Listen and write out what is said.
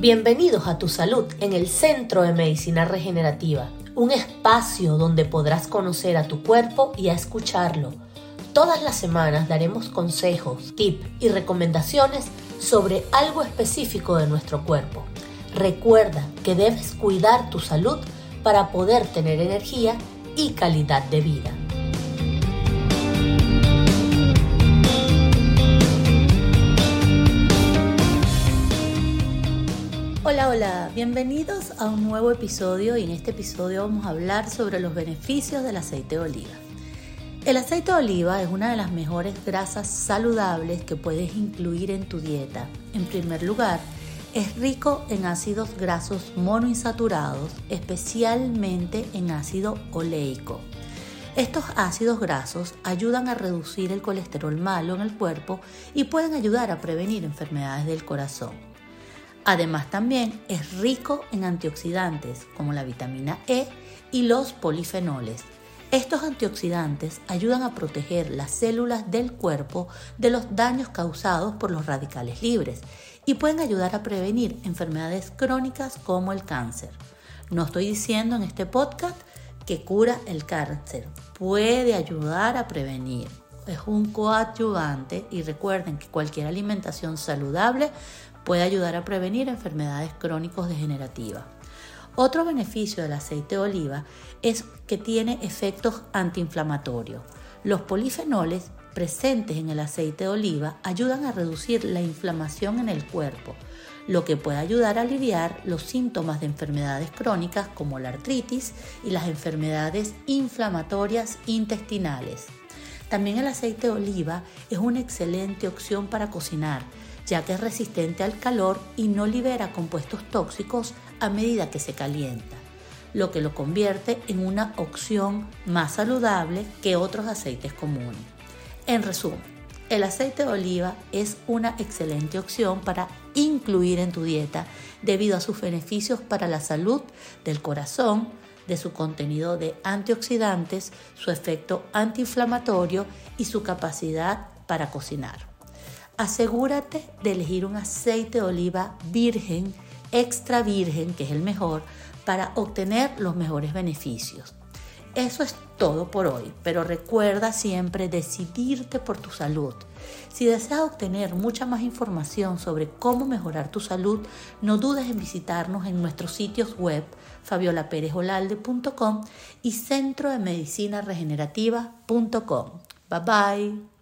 Bienvenidos a Tu Salud en el Centro de Medicina Regenerativa, un espacio donde podrás conocer a tu cuerpo y a escucharlo. Todas las semanas daremos consejos, tips y recomendaciones sobre algo específico de nuestro cuerpo. Recuerda que debes cuidar tu salud para poder tener energía y calidad de vida. Hola, bienvenidos a un nuevo episodio y en este episodio vamos a hablar sobre los beneficios del aceite de oliva. El aceite de oliva es una de las mejores grasas saludables que puedes incluir en tu dieta. En primer lugar, es rico en ácidos grasos monoinsaturados, especialmente en ácido oleico. Estos ácidos grasos ayudan a reducir el colesterol malo en el cuerpo y pueden ayudar a prevenir enfermedades del corazón. Además también es rico en antioxidantes como la vitamina E y los polifenoles. Estos antioxidantes ayudan a proteger las células del cuerpo de los daños causados por los radicales libres y pueden ayudar a prevenir enfermedades crónicas como el cáncer. No estoy diciendo en este podcast que cura el cáncer, puede ayudar a prevenir. Es un coadyuvante y recuerden que cualquier alimentación saludable Puede ayudar a prevenir enfermedades crónicos degenerativas. Otro beneficio del aceite de oliva es que tiene efectos antiinflamatorios. Los polifenoles presentes en el aceite de oliva ayudan a reducir la inflamación en el cuerpo, lo que puede ayudar a aliviar los síntomas de enfermedades crónicas como la artritis y las enfermedades inflamatorias intestinales. También el aceite de oliva es una excelente opción para cocinar, ya que es resistente al calor y no libera compuestos tóxicos a medida que se calienta, lo que lo convierte en una opción más saludable que otros aceites comunes. En resumen, el aceite de oliva es una excelente opción para incluir en tu dieta debido a sus beneficios para la salud del corazón, de su contenido de antioxidantes, su efecto antiinflamatorio y su capacidad para cocinar asegúrate de elegir un aceite de oliva virgen, extra virgen, que es el mejor, para obtener los mejores beneficios. Eso es todo por hoy, pero recuerda siempre decidirte por tu salud. Si deseas obtener mucha más información sobre cómo mejorar tu salud, no dudes en visitarnos en nuestros sitios web fabiolaperezolalde.com y centro de medicina regenerativa.com. Bye bye.